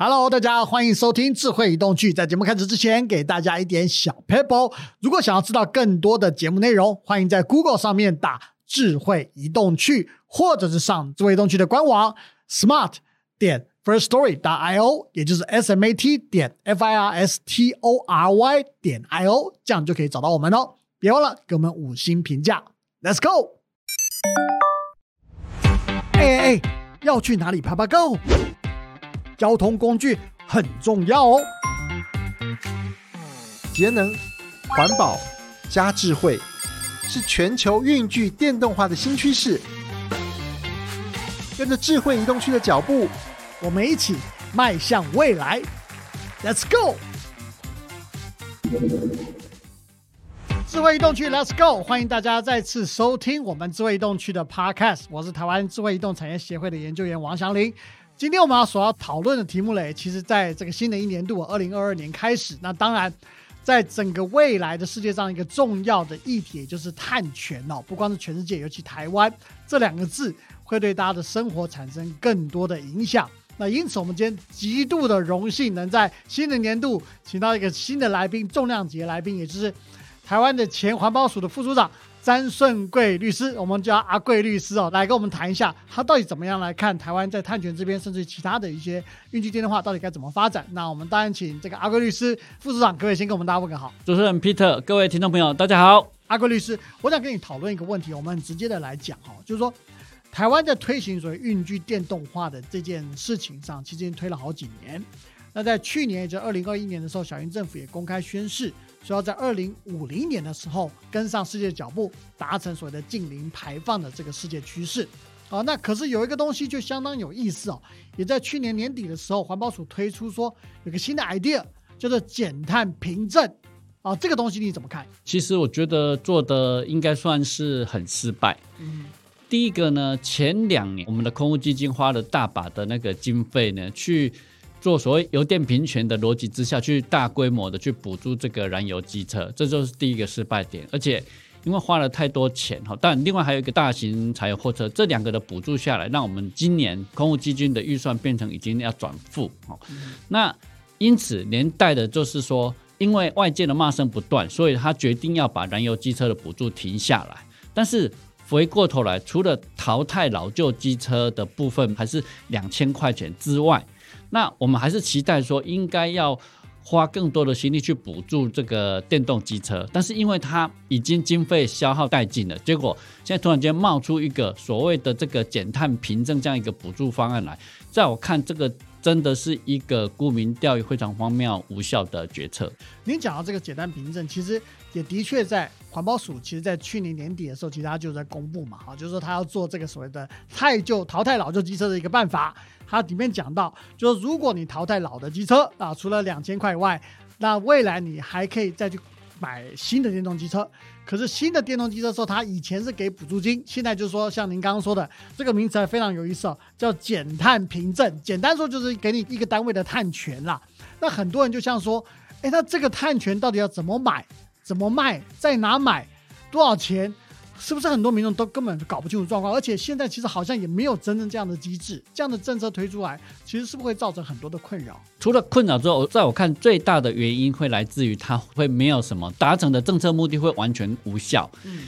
Hello，大家欢迎收听智慧移动趣。在节目开始之前，给大家一点小 pebble。如果想要知道更多的节目内容，欢迎在 Google 上面打“智慧移动趣”，或者是上智慧移动趣的官网 smart 点 first story 打 i o，也就是 s m a t 点 f i r s t o r y 点 i o，这样就可以找到我们哦。别忘了给我们五星评价。Let's go！哎哎哎，要去哪里爬爬 Go？交通工具很重要哦。节能、环保加智慧，是全球运具电动化的新趋势。跟着智慧移动区的脚步，我们一起迈向未来。Let's go！智慧移动区，Let's go！欢迎大家再次收听我们智慧移动区的 Podcast。我是台湾智慧移动产业协会的研究员王祥林。今天我们要所要讨论的题目嘞，其实在这个新的一年度，二零二二年开始，那当然，在整个未来的世界上，一个重要的议题也就是碳权哦，不光是全世界，尤其台湾这两个字，会对大家的生活产生更多的影响。那因此，我们今天极度的荣幸，能在新的年度请到一个新的来宾，重量级的来宾，也就是台湾的前环保署的副署长。詹顺贵律师，我们叫阿贵律师哦，来跟我们谈一下，他到底怎么样来看台湾在碳权这边，甚至其他的一些运具电动化到底该怎么发展？那我们当然请这个阿贵律师副组长，各位先跟我们大家问个好。主持人 Peter，各位听众朋友，大家好。阿贵律师，我想跟你讨论一个问题，我们很直接的来讲哈，就是说台湾在推行所谓运具电动化的这件事情上，其实已经推了好几年。那在去年，也就二零二一年的时候，小英政府也公开宣誓。说要在二零五零年的时候跟上世界脚步，达成所谓的近零排放的这个世界趋势。啊，那可是有一个东西就相当有意思哦，也在去年年底的时候，环保署推出说有个新的 idea，叫做减碳凭证。啊，这个东西你怎么看？其实我觉得做的应该算是很失败。嗯，第一个呢，前两年我们的空污基金花了大把的那个经费呢，去。做所谓油电平权的逻辑之下去大规模的去补助这个燃油机车，这就是第一个失败点。而且因为花了太多钱哈，但另外还有一个大型柴油货车，这两个的补助下来，让我们今年空务基金的预算变成已经要转负哦。那因此连带的就是说，因为外界的骂声不断，所以他决定要把燃油机车的补助停下来。但是回过头来，除了淘汰老旧机车的部分还是两千块钱之外，那我们还是期待说，应该要花更多的心力去补助这个电动机车，但是因为它已经经费消耗殆尽了，结果现在突然间冒出一个所谓的这个减碳凭证这样一个补助方案来，在我看这个真的是一个沽名钓誉、非常荒谬无效的决策。您讲到这个简单凭证，其实也的确在环保署，其实在去年年底的时候，其实他就在公布嘛，哈，就是说他要做这个所谓的太旧淘汰老旧机车的一个办法。它里面讲到，就是如果你淘汰老的机车啊，除了两千块以外，那未来你还可以再去买新的电动机车。可是新的电动机车说，它以前是给补助金，现在就是说，像您刚刚说的这个名词还非常有意思哦，叫减碳凭证。简单说就是给你一个单位的碳权啦。那很多人就像说，哎，那这个碳权到底要怎么买、怎么卖、在哪买、多少钱？是不是很多民众都根本搞不清楚状况？而且现在其实好像也没有真正这样的机制，这样的政策推出来，其实是不是会造成很多的困扰？除了困扰之后，在我看最大的原因会来自于它会没有什么达成的政策目的会完全无效。嗯，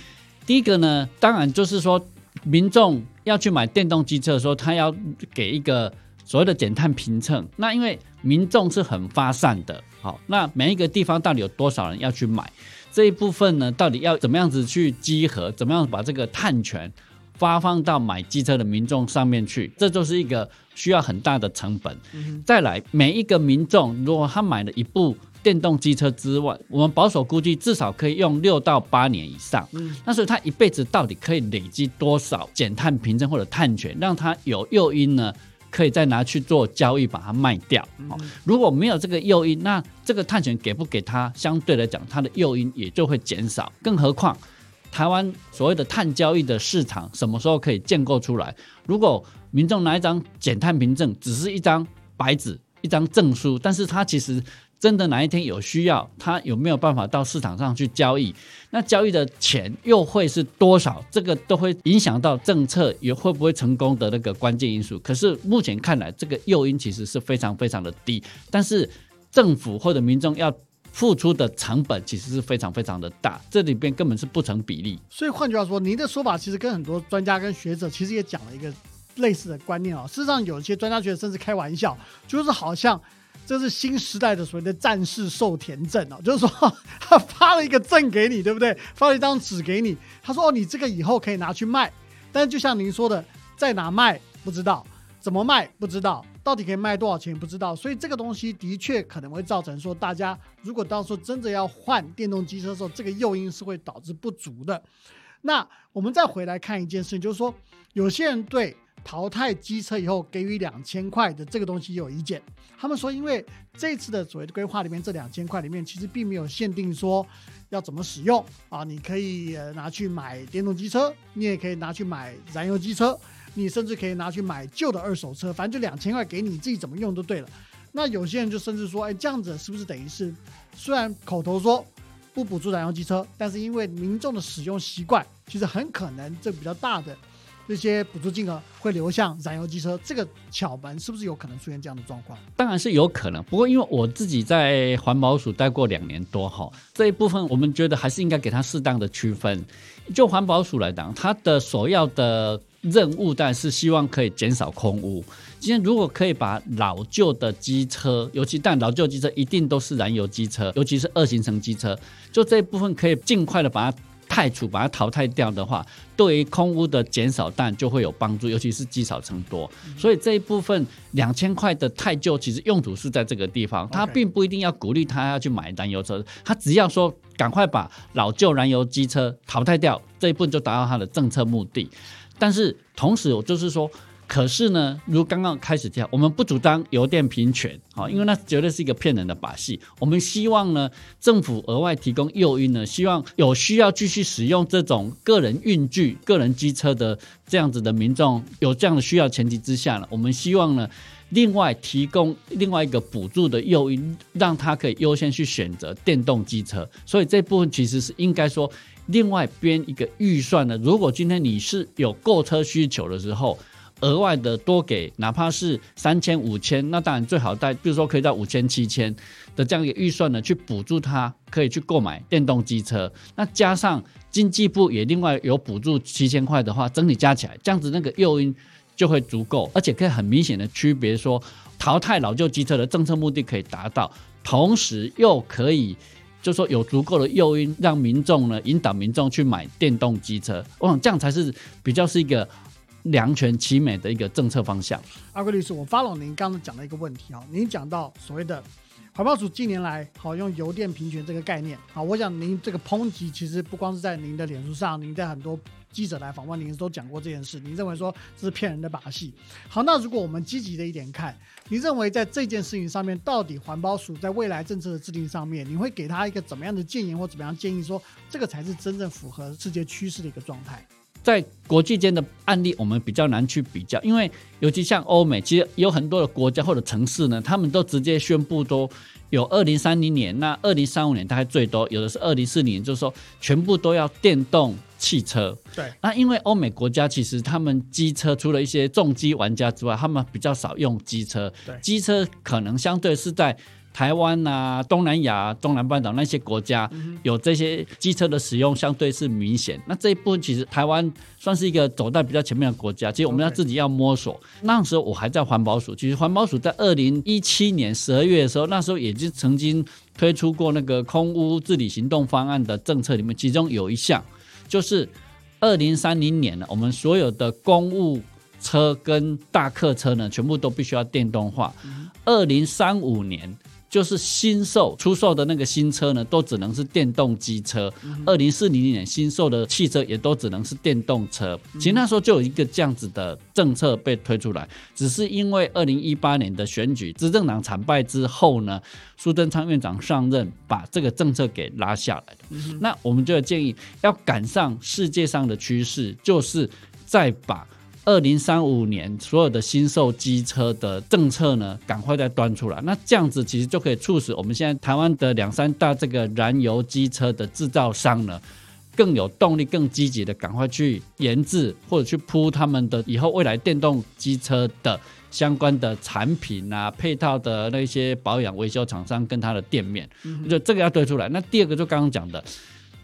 第一个呢，当然就是说民众要去买电动机车的时候，他要给一个所谓的减碳凭证。那因为民众是很发散的，好，那每一个地方到底有多少人要去买？这一部分呢，到底要怎么样子去集合？怎么样把这个碳权发放到买机车的民众上面去？这就是一个需要很大的成本。再来，每一个民众如果他买了一部电动机车之外，我们保守估计至少可以用六到八年以上。那所以他一辈子到底可以累积多少减碳凭证或者碳权，让他有诱因呢？可以再拿去做交易，把它卖掉。如果没有这个诱因，那这个碳权给不给他，相对来讲，它的诱因也就会减少。更何况，台湾所谓的碳交易的市场什么时候可以建构出来？如果民众拿一张减碳凭证，只是一张白纸、一张证书，但是它其实真的哪一天有需要，他有没有办法到市场上去交易？那交易的钱又会是多少？这个都会影响到政策也会不会成功的那个关键因素。可是目前看来，这个诱因其实是非常非常的低，但是政府或者民众要付出的成本其实是非常非常的大，这里边根本是不成比例。所以换句话说，您的说法其实跟很多专家跟学者其实也讲了一个类似的观念啊。事实上，有一些专家学者甚至开玩笑，就是好像。这是新时代的所谓的战士受田证哦，就是说他发了一个证给你，对不对？发了一张纸给你，他说哦，你这个以后可以拿去卖。但就像您说的，在哪卖不知道，怎么卖不知道，到底可以卖多少钱不知道。所以这个东西的确可能会造成说，大家如果到时候真的要换电动机车的时候，这个诱因是会导致不足的。那我们再回来看一件事情，就是说有些人对。淘汰机车以后给予两千块的这个东西有意见，他们说，因为这次的所谓的规划里面，这两千块里面其实并没有限定说要怎么使用啊，你可以拿去买电动机车，你也可以拿去买燃油机车，你甚至可以拿去买旧的二手车，反正就两千块给你自己怎么用都对了。那有些人就甚至说，哎，这样子是不是等于是虽然口头说不补助燃油机车，但是因为民众的使用习惯，其实很可能这比较大的。这些补助金额会流向燃油机车，这个巧门是不是有可能出现这样的状况？当然是有可能，不过因为我自己在环保署待过两年多哈，这一部分我们觉得还是应该给它适当的区分。就环保署来讲，它的首要的任务，但是希望可以减少空污。今天如果可以把老旧的机车，尤其但老旧机车一定都是燃油机车，尤其是二行程机车，就这一部分可以尽快的把它。汰除把它淘汰掉的话，对于空污的减少但就会有帮助，尤其是积少成多。所以这一部分两千块的太旧，其实用途是在这个地方，他并不一定要鼓励他要去买燃油车，他只要说赶快把老旧燃油机车淘汰掉，这一部分就达到他的政策目的。但是同时，我就是说。可是呢，如刚刚开始讲，我们不主张油电平权，好，因为那绝对是一个骗人的把戏。我们希望呢，政府额外提供诱因呢，希望有需要继续使用这种个人运具、个人机车的这样子的民众，有这样的需要前提之下呢，我们希望呢，另外提供另外一个补助的诱因，让他可以优先去选择电动机车。所以这部分其实是应该说，另外编一个预算呢，如果今天你是有购车需求的时候。额外的多给，哪怕是三千、五千，那当然最好在，比如说可以到五千、七千的这样一个预算呢，去补助他可以去购买电动机车。那加上经济部也另外有补助七千块的话，整体加起来，这样子那个诱因就会足够，而且可以很明显的区别说，淘汰老旧机车的政策目的可以达到，同时又可以就说有足够的诱因让民众呢引导民众去买电动机车。我想这样才是比较是一个。两全其美的一个政策方向。阿贵律师，我发了您刚刚讲的一个问题哈，您讲到所谓的环保署近年来好用油电平权这个概念啊，我想您这个抨击其实不光是在您的脸书上，您在很多记者来访问您都讲过这件事，您认为说这是骗人的把戏。好，那如果我们积极的一点看，您认为在这件事情上面，到底环保署在未来政策的制定上面，你会给他一个怎么样的建言或怎么样建议，说这个才是真正符合世界趋势的一个状态？在国际间的案例，我们比较难去比较，因为尤其像欧美，其实有很多的国家或者城市呢，他们都直接宣布都有二零三零年，那二零三五年大概最多，有的是二零四零年，就是说全部都要电动汽车。对，那因为欧美国家其实他们机车除了一些重机玩家之外，他们比较少用机车。对，机车可能相对是在。台湾啊，东南亚、中南半岛那些国家有这些机车的使用，相对是明显。那这一部分其实台湾算是一个走在比较前面的国家。其实我们要自己要摸索。那时候我还在环保署，其实环保署在二零一七年十二月的时候，那时候也就曾经推出过那个空污治理行动方案的政策里面，其中有一项就是二零三零年呢，我们所有的公务车跟大客车呢，全部都必须要电动化。二零三五年。就是新售出售的那个新车呢，都只能是电动机车。二零四零年新售的汽车也都只能是电动车。其实那时候就有一个这样子的政策被推出来，只是因为二零一八年的选举执政党惨败之后呢，苏贞昌院长上任，把这个政策给拉下来的。那我们就建议要赶上世界上的趋势，就是再把二零三五年所有的新售机车的政策呢，赶快再端出来。那这样子其实就可以促使我们现在台湾的两三大这个燃油机车的制造商呢，更有动力、更积极的赶快去研制或者去铺他们的以后未来电动机车的相关的产品啊、配套的那些保养维修厂商跟他的店面，就这个要推出来。那第二个就刚刚讲的。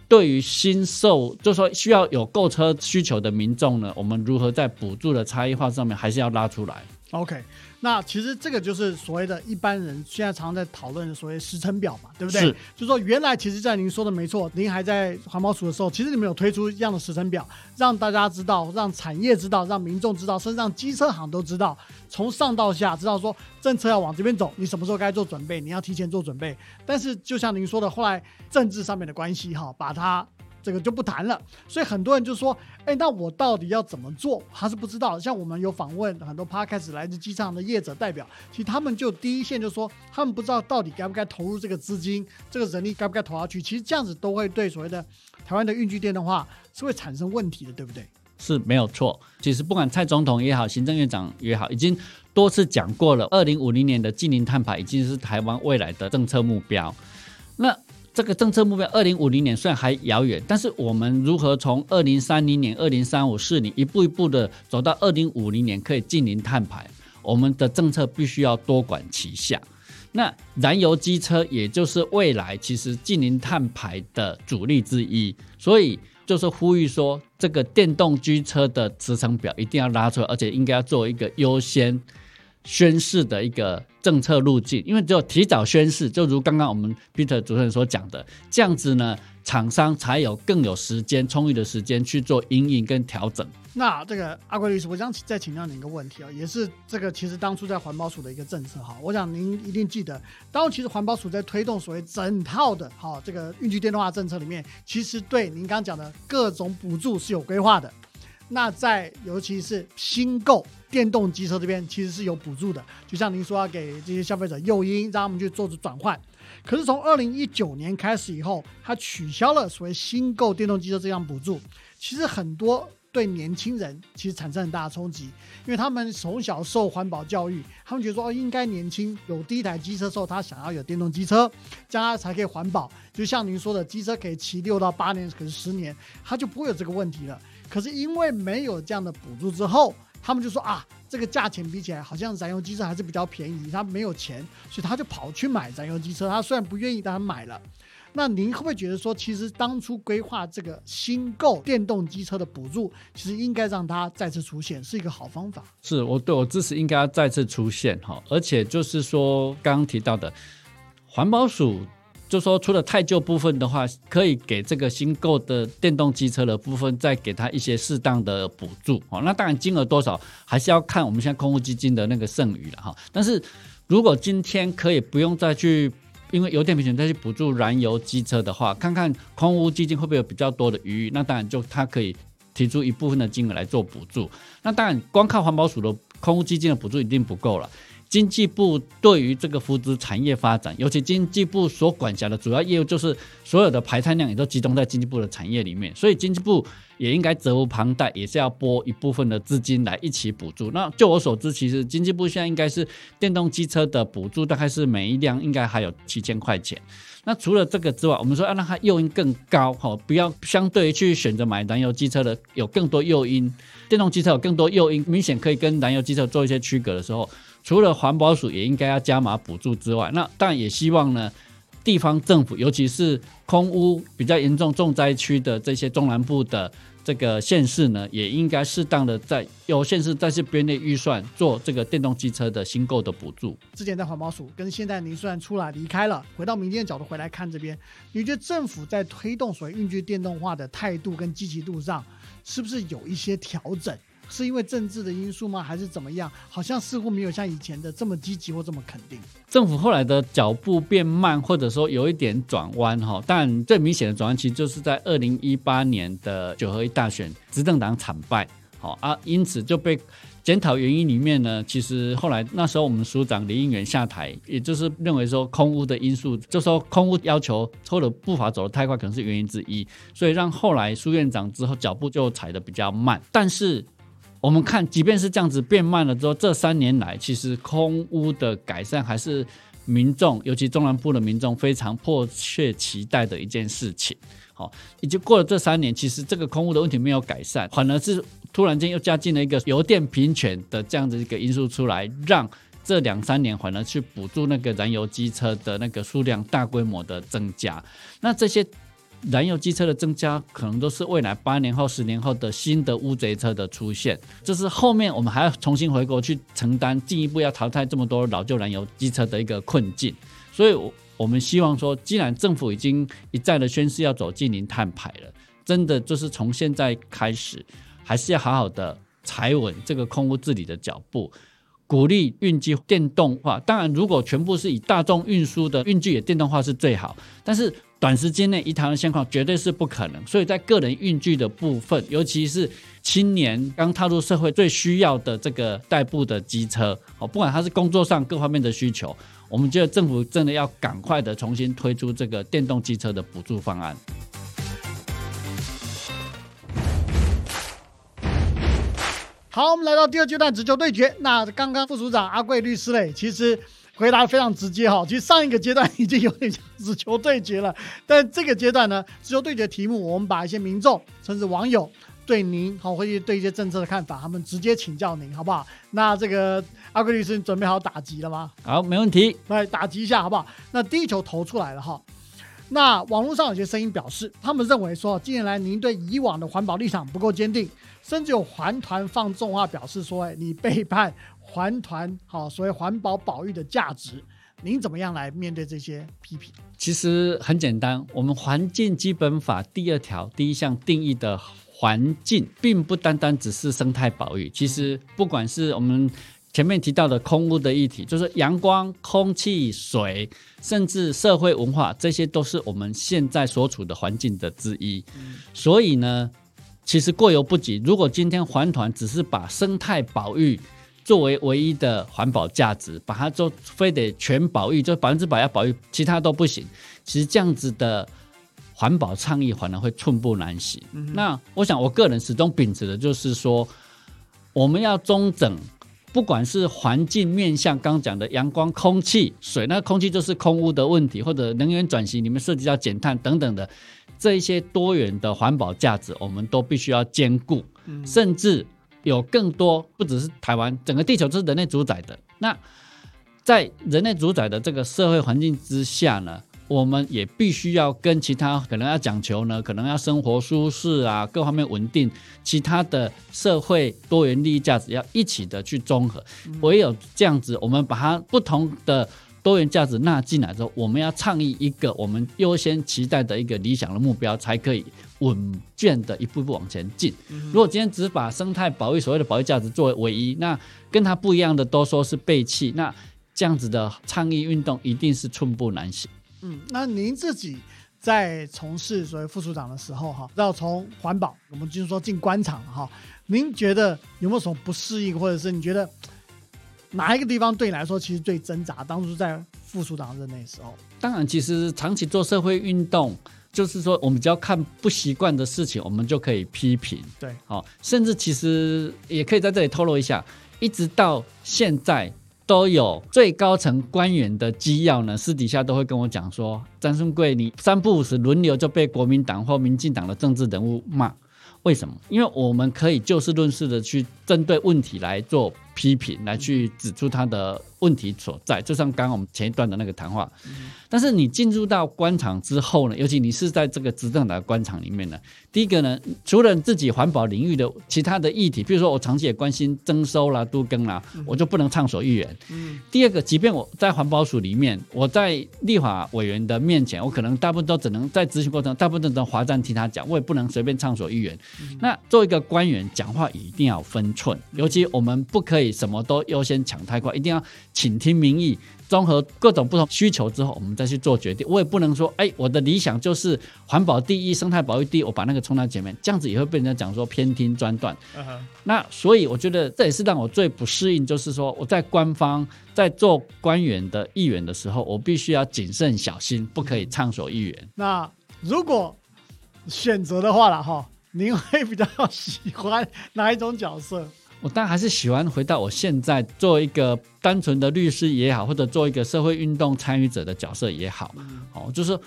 对于新售，就说需要有购车需求的民众呢，我们如何在补助的差异化上面还是要拉出来？OK。那其实这个就是所谓的一般人现在常常在讨论的所谓时程表嘛，对不对？是。就说原来其实，在您说的没错，您还在环保署的时候，其实你们有推出一样的时程表，让大家知道，让产业知道，让民众知道，甚至让机车行都知道，从上到下知道说政策要往这边走，你什么时候该做准备，你要提前做准备。但是就像您说的，后来政治上面的关系哈，把它。这个就不谈了，所以很多人就说：“哎，那我到底要怎么做？”他是不知道。像我们有访问很多 pa 开始来自机场的业者代表，其实他们就第一线就说，他们不知道到底该不该投入这个资金，这个人力该不该投下去。其实这样子都会对所谓的台湾的运具电动化是会产生问题的，对不对？是没有错。其实不管蔡总统也好，行政院长也好，已经多次讲过了，二零五零年的近零碳排已经是台湾未来的政策目标。那这个政策目标二零五零年虽然还遥远，但是我们如何从二零三零年、二零三五四年一步一步的走到二零五零年可以近零碳排？我们的政策必须要多管齐下。那燃油机车也就是未来其实近零碳排的主力之一，所以就是呼吁说，这个电动机车的时程表一定要拉出来，而且应该要做一个优先。宣誓的一个政策路径，因为只有提早宣誓，就如刚刚我们 Peter 主持人所讲的，这样子呢，厂商才有更有时间、充裕的时间去做阴影跟调整。那这个阿贵律师，我想再请教您一个问题啊，也是这个其实当初在环保署的一个政策哈，我想您一定记得，当其实环保署在推动所谓整套的哈这个运具电动化政策里面，其实对您刚讲的各种补助是有规划的。那在尤其是新购电动机车这边，其实是有补助的。就像您说要给这些消费者诱因，让他们去做出转换。可是从二零一九年开始以后，它取消了所谓新购电动机车这项补助。其实很多对年轻人其实产生很大的冲击，因为他们从小受环保教育，他们觉得说哦，应该年轻有第一台机车的时候，他想要有电动机车，这样才可以环保。就像您说的，机车可以骑六到八年，可是十年，他就不会有这个问题了。可是因为没有这样的补助之后，他们就说啊，这个价钱比起来好像燃油机车还是比较便宜，他没有钱，所以他就跑去买燃油机车。他虽然不愿意，但他买了。那您会不会觉得说，其实当初规划这个新购电动机车的补助，其实应该让它再次出现，是一个好方法？是我对我支持应该要再次出现哈，而且就是说刚刚提到的环保署。就说除了太旧部分的话，可以给这个新购的电动机车的部分，再给他一些适当的补助哦。那当然金额多少还是要看我们现在空屋基金的那个剩余了哈。但是如果今天可以不用再去因为油电平权再去补助燃油机车的话，看看空屋基金会不会有比较多的余裕？那当然就它可以提出一部分的金额来做补助。那当然光靠环保署的空屋基金的补助一定不够了。经济部对于这个扶植产业发展，尤其经济部所管辖的主要业务，就是所有的排碳量也都集中在经济部的产业里面，所以经济部也应该责无旁贷，也是要拨一部分的资金来一起补助。那就我所知，其实经济部现在应该是电动机车的补助，大概是每一辆应该还有七千块钱。那除了这个之外，我们说要让它诱因更高，哈，不要相对于去选择买燃油机车的有更多诱因，电动机车有更多诱因，明显可以跟燃油机车做一些区隔的时候。除了环保署也应该要加码补助之外，那但也希望呢，地方政府，尤其是空污比较严重重灾区的这些中南部的这个县市呢，也应该适当的在有县市在这边的预算做这个电动机车的新购的补助。之前在环保署跟现在您虽然出来离开了，回到民间角度回来看这边，你觉得政府在推动所谓运具电动化的态度跟积极度上，是不是有一些调整？是因为政治的因素吗？还是怎么样？好像似乎没有像以前的这么积极或这么肯定。政府后来的脚步变慢，或者说有一点转弯哈。但最明显的转弯，其实就是在二零一八年的九合一大选，执政党惨败，好啊，因此就被检讨原因里面呢，其实后来那时候我们署长林应元下台，也就是认为说空屋的因素，就说空屋要求或者步伐走得太快，可能是原因之一，所以让后来苏院长之后脚步就踩得比较慢，但是。我们看，即便是这样子变慢了之后，这三年来其实空污的改善还是民众，尤其中南部的民众非常迫切期待的一件事情。好，已经过了这三年，其实这个空污的问题没有改善，反而是突然间又加进了一个油电平权的这样子一个因素出来，让这两三年反而去补助那个燃油机车的那个数量大规模的增加。那这些燃油机车的增加，可能都是未来八年后、十年后的新的乌贼车的出现，这是后面我们还要重新回国去承担，进一步要淘汰这么多老旧燃油机车的一个困境。所以，我。我们希望说，既然政府已经一再的宣示要走近零碳排了，真的就是从现在开始，还是要好好的踩稳这个空污治理的脚步，鼓励运机电动化。当然，如果全部是以大众运输的运具也电动化是最好，但是短时间内一台湾现况绝对是不可能。所以在个人运具的部分，尤其是青年刚踏入社会最需要的这个代步的机车，哦，不管它是工作上各方面的需求。我们觉得政府真的要赶快的重新推出这个电动机车的补助方案。好，我们来到第二阶段直球对决。那刚刚副署长阿贵律师嘞，其实回答非常直接哈。其实上一个阶段已经有点像直球对决了，但这个阶段呢，只球对决题目，我们把一些民众甚至网友。对您好，或者对一些政策的看法，他们直接请教您，好不好？那这个阿贵律师，你准备好打击了吗？好，没问题，来打击一下，好不好？那第一球投出来了哈。那网络上有些声音表示，他们认为说，近年来您对以往的环保立场不够坚定，甚至有环团放纵话表示说，哎，你背叛环团，好，所谓环保保育的价值，您怎么样来面对这些批评？其实很简单，我们环境基本法第二条第一项定义的。环境并不单单只是生态保育，其实不管是我们前面提到的空污的议题，就是阳光、空气、水，甚至社会文化，这些都是我们现在所处的环境的之一。所以呢，其实过犹不及。如果今天环团只是把生态保育作为唯一的环保价值，把它做非得全保育，就百分之百要保育，其他都不行。其实这样子的。环保倡议反而会寸步难行。那我想，我个人始终秉持的就是说，我们要中整，不管是环境面向刚讲的阳光、空气、水，那空气就是空污的问题，或者能源转型里面涉及到减碳等等的这一些多元的环保价值，我们都必须要兼顾。甚至有更多，不只是台湾，整个地球都是人类主宰的。那在人类主宰的这个社会环境之下呢？我们也必须要跟其他可能要讲求呢，可能要生活舒适啊，各方面稳定，其他的社会多元利益价值要一起的去综合。唯有这样子，我们把它不同的多元价值纳进来之后，我们要倡议一个我们优先期待的一个理想的目标，才可以稳健的一步步往前进。如果今天只把生态保育所谓的保育价值作为唯一，那跟它不一样的都说是背弃，那这样子的倡议运动一定是寸步难行。嗯，那您自己在从事所谓副处长的时候，哈，要从环保，我们就是说进官场哈，您觉得有没有什么不适应，或者是你觉得哪一个地方对你来说其实最挣扎？当初在副署长任那时候，当然，其实长期做社会运动，就是说我们只要看不习惯的事情，我们就可以批评，对，好，甚至其实也可以在这里透露一下，一直到现在。都有最高层官员的机要呢，私底下都会跟我讲说，张顺贵，你三不五时轮流就被国民党或民进党的政治人物骂，为什么？因为我们可以就事论事的去针对问题来做批评，来去指出他的问题所在，就像刚刚我们前一段的那个谈话。但是你进入到官场之后呢，尤其你是在这个执政党的官场里面呢，第一个呢，除了自己环保领域的其他的议题，比如说我长期也关心征收啦、都更啦，我就不能畅所欲言。嗯。第二个，即便我在环保署里面，我在立法委员的面前，我可能大部分都只能在执行过程，大部分都能华站听他讲，我也不能随便畅所欲言。那作为一个官员，讲话一定要分寸，尤其我们不可以什么都优先抢太快，一定要倾听民意。综合各种不同需求之后，我们再去做决定。我也不能说，哎，我的理想就是环保第一、生态保育第一，我把那个冲到前面，这样子也会被人家讲说偏听专断。那所以我觉得这也是让我最不适应，就是说我在官方在做官员的议员的时候，我必须要谨慎小心，不可以畅所欲言。那如果选择的话了哈，您会比较喜欢哪一种角色？我当然还是喜欢回到我现在做一个单纯的律师也好，或者做一个社会运动参与者的角色也好，哦，就是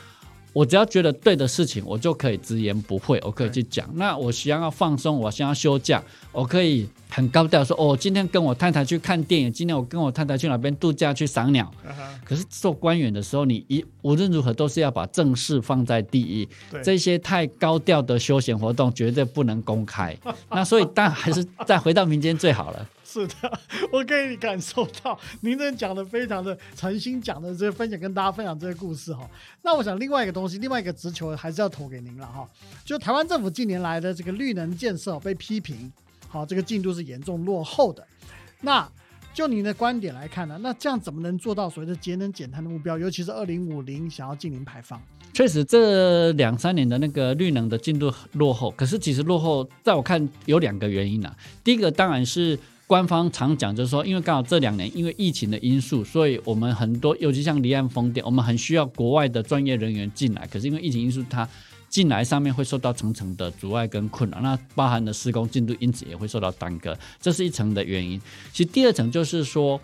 我只要觉得对的事情，我就可以直言不讳，我可以去讲。那我想要放松，我想要休假，我可以很高调说，哦，今天跟我太太去看电影，今天我跟我太太去哪边度假去赏鸟。可是做官员的时候，你一无论如何都是要把正事放在第一，这些太高调的休闲活动绝对不能公开。那所以当然还是再回到民间最好了。是的，我可以感受到您这讲的非常的诚心，讲的这个分享跟大家分享这个故事哈。那我想另外一个东西，另外一个直球还是要投给您了哈。就台湾政府近年来的这个绿能建设被批评，好，这个进度是严重落后的。那就您的观点来看呢，那这样怎么能做到所谓的节能减碳的目标？尤其是二零五零想要净零排放？确实，这两三年的那个绿能的进度落后。可是其实落后，在我看有两个原因啊。第一个当然是官方常讲，就是说，因为刚好这两年因为疫情的因素，所以我们很多，尤其像离岸风电，我们很需要国外的专业人员进来。可是因为疫情因素，它进来上面会受到层层的阻碍跟困扰，那包含的施工进度因此也会受到耽搁，这是一层的原因。其实第二层就是说，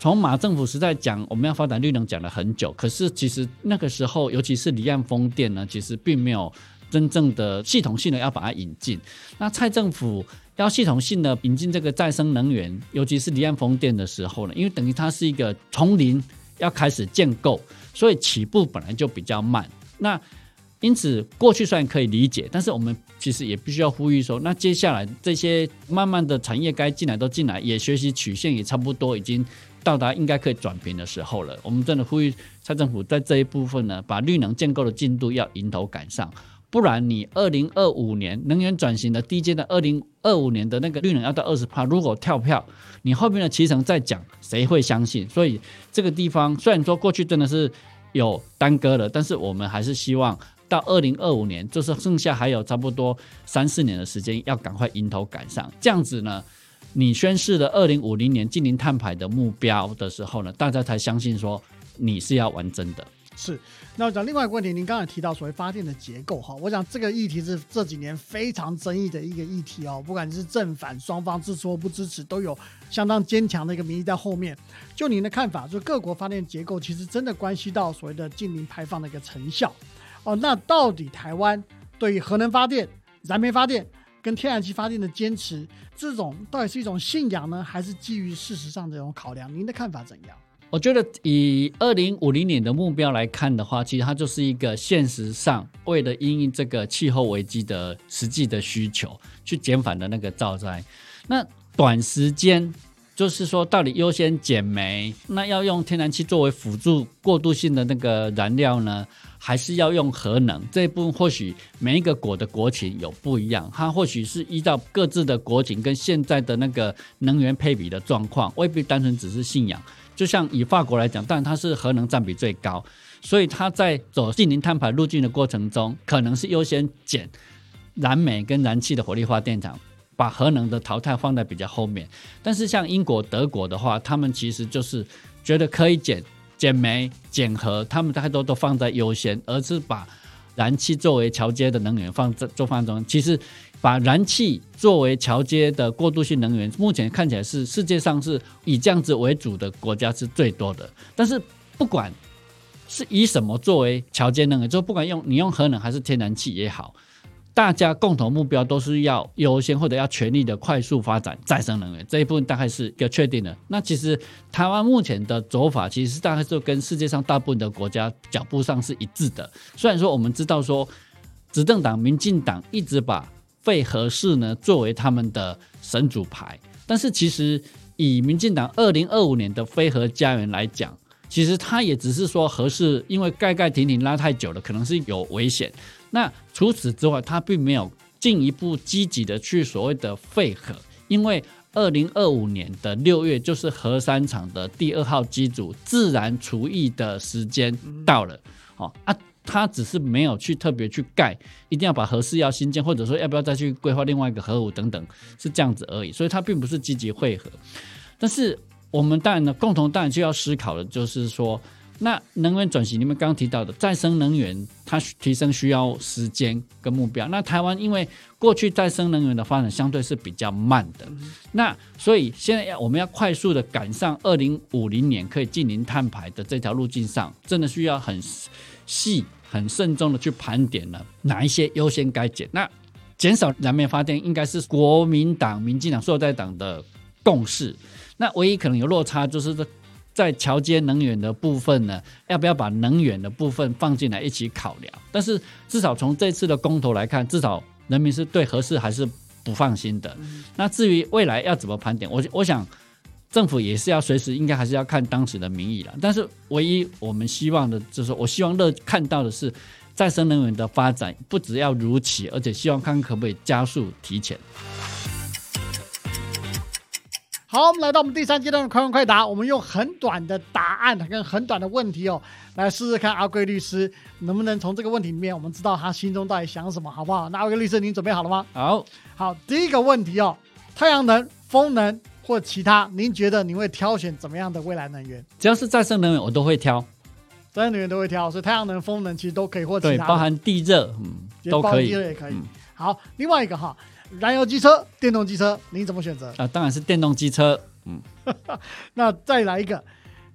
从马政府时代讲我们要发展绿能讲了很久，可是其实那个时候，尤其是离岸风电呢，其实并没有真正的系统性的要把它引进。那蔡政府要系统性的引进这个再生能源，尤其是离岸风电的时候呢，因为等于它是一个从零要开始建构，所以起步本来就比较慢。那因此，过去虽然可以理解，但是我们其实也必须要呼吁说，那接下来这些慢慢的产业该进来都进来，也学习曲线也差不多已经到达应该可以转平的时候了。我们真的呼吁蔡政府在这一部分呢，把绿能建构的进度要迎头赶上，不然你二零二五年能源转型的低阶的，二零二五年的那个绿能要到二十帕，如果跳票，你后面的骑程再讲，谁会相信？所以这个地方虽然说过去真的是有耽搁了，但是我们还是希望。到二零二五年，就是剩下还有差不多三四年的时间，要赶快迎头赶上。这样子呢，你宣誓了二零五零年近零碳排的目标的时候呢，大家才相信说你是要玩真的。是。那我讲另外一个问题，您刚才提到所谓发电的结构哈，我想这个议题是这几年非常争议的一个议题哦，不管是正反双方支持或不支持，都有相当坚强的一个民意在后面。就您的看法，就各国发电结构其实真的关系到所谓的近零排放的一个成效。哦，那到底台湾对于核能发电、燃煤发电跟天然气发电的坚持，这种到底是一种信仰呢，还是基于事实上这种考量？您的看法怎样？我觉得以二零五零年的目标来看的话，其实它就是一个现实上为了因应这个气候危机的实际的需求去减反的那个造灾。那短时间就是说，到底优先减煤，那要用天然气作为辅助过渡性的那个燃料呢？还是要用核能这一部分，或许每一个国的国情有不一样，它或许是依照各自的国情跟现在的那个能源配比的状况，未必单纯只是信仰。就像以法国来讲，当然它是核能占比最高，所以它在走近零碳排路径的过程中，可能是优先减燃煤跟燃气的火力发电厂，把核能的淘汰放在比较后面。但是像英国、德国的话，他们其实就是觉得可以减。减煤、减核，他们太多都放在优先，而是把燃气作为桥接的能源放在做放中。其实，把燃气作为桥接的过渡性能源，目前看起来是世界上是以这样子为主的国家是最多的。但是，不管是以什么作为桥接能源，就不管用你用核能还是天然气也好。大家共同目标都是要优先或者要全力的快速发展再生能源这一部分大概是一个确定的。那其实台湾目前的走法其实大概就跟世界上大部分的国家脚步上是一致的。虽然说我们知道说执政党民进党一直把废核市呢作为他们的神主牌，但是其实以民进党二零二五年的非核家园来讲，其实他也只是说核市因为盖盖停停拉太久了，可能是有危险。那除此之外，他并没有进一步积极的去所谓的废核，因为二零二五年的六月就是核三厂的第二号机组自然除役的时间到了，哦啊，他只是没有去特别去盖，一定要把核四要新建，或者说要不要再去规划另外一个核武等等，是这样子而已，所以他并不是积极会合。但是我们当然呢，共同当然就要思考的就是说。那能源转型，你们刚刚提到的再生能源，它提升需要时间跟目标。那台湾因为过去再生能源的发展相对是比较慢的，那所以现在要我们要快速的赶上二零五零年可以近零碳排的这条路径上，真的需要很细、很慎重的去盘点了哪一些优先该减。那减少燃煤发电应该是国民党、民进党、所在党的共识。那唯一可能有落差就是。在桥接能源的部分呢，要不要把能源的部分放进来一起考量？但是至少从这次的公投来看，至少人民是对合适还是不放心的。那至于未来要怎么盘点，我我想政府也是要随时应该还是要看当时的民意了。但是唯一我们希望的就是，我希望乐看到的是再生能源的发展不只要如期，而且希望看可不可以加速提前。好，我们来到我们第三阶段的快问快答。我们用很短的答案跟很短的问题哦，来试试看阿贵律师能不能从这个问题里面，我们知道他心中到底想什么，好不好？那阿贵律师，您准备好了吗？好，好，第一个问题哦，太阳能、风能或其他，您觉得您会挑选怎么样的未来能源？只要是再生能源，我都会挑。再生能源都会挑，所以太阳能、风能其实都可以，或其他包含地热，嗯，都可以，地热也可以。好，另外一个哈。燃油机车、电动机车，您怎么选择？啊，当然是电动机车。嗯，那再来一个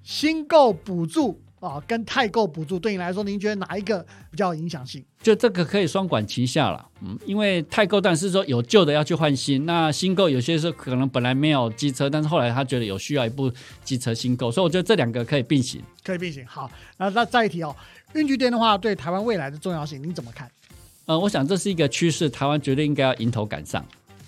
新购补助啊，跟太购补助，对你来说，您觉得哪一个比较有影响性？就这个可以双管齐下了。嗯，因为太购但是说有旧的要去换新，那新购有些时候可能本来没有机车，但是后来他觉得有需要一部机车新购，所以我觉得这两个可以并行。可以并行。好，那那再一题哦，运具店的话，对台湾未来的重要性，您怎么看？呃，我想这是一个趋势，台湾绝对应该要迎头赶上。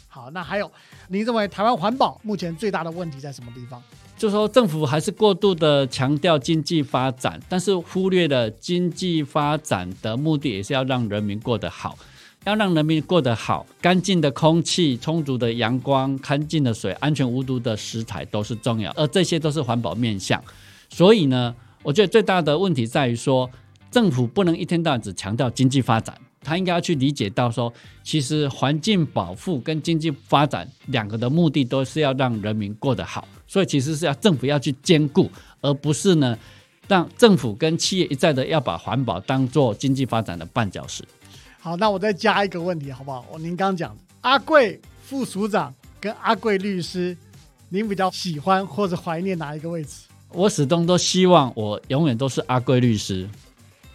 好，那还有，您认为台湾环保目前最大的问题在什么地方？就说政府还是过度的强调经济发展，但是忽略了经济发展的目的也是要让人民过得好，要让人民过得好，干净的空气、充足的阳光、干净的水、安全无毒的食材都是重要，而这些都是环保面向。所以呢，我觉得最大的问题在于说，政府不能一天到晚只强调经济发展。他应该要去理解到，说其实环境保护跟经济发展两个的目的都是要让人民过得好，所以其实是要政府要去兼顾，而不是呢让政府跟企业一再的要把环保当做经济发展的绊脚石。好，那我再加一个问题好不好？我您刚讲阿贵副署长跟阿贵律师，您比较喜欢或者怀念哪一个位置？我始终都希望我永远都是阿贵律师，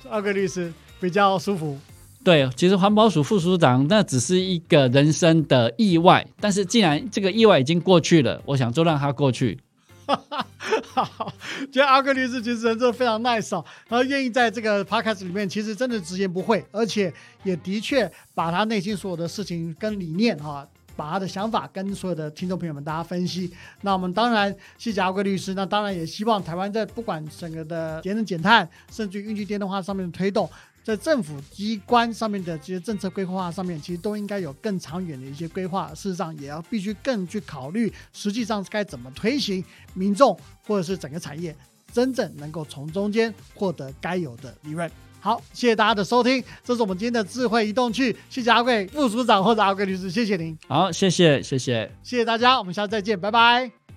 阿贵律师比较舒服。对，其实环保署副署长那只是一个人生的意外，但是既然这个意外已经过去了，我想就让它过去。好，觉得阿克律师其实人真的非常 nice 哦，他愿意在这个 podcast 里面，其实真的直言不讳，而且也的确把他内心所有的事情跟理念哈，把他的想法跟所有的听众朋友们大家分析。那我们当然谢谢阿贵律师，那当然也希望台湾在不管整个的节能减碳，甚至于运气电动化上面的推动。在政府机关上面的这些政策规划上面，其实都应该有更长远的一些规划。事实上，也要必须更去考虑，实际上该怎么推行，民众或者是整个产业真正能够从中间获得该有的利润。好，谢谢大家的收听，这是我们今天的智慧移动趣。谢谢阿贵副署长或者阿贵律师，谢谢您。好，谢谢，谢谢，谢谢大家，我们下次再见，拜拜。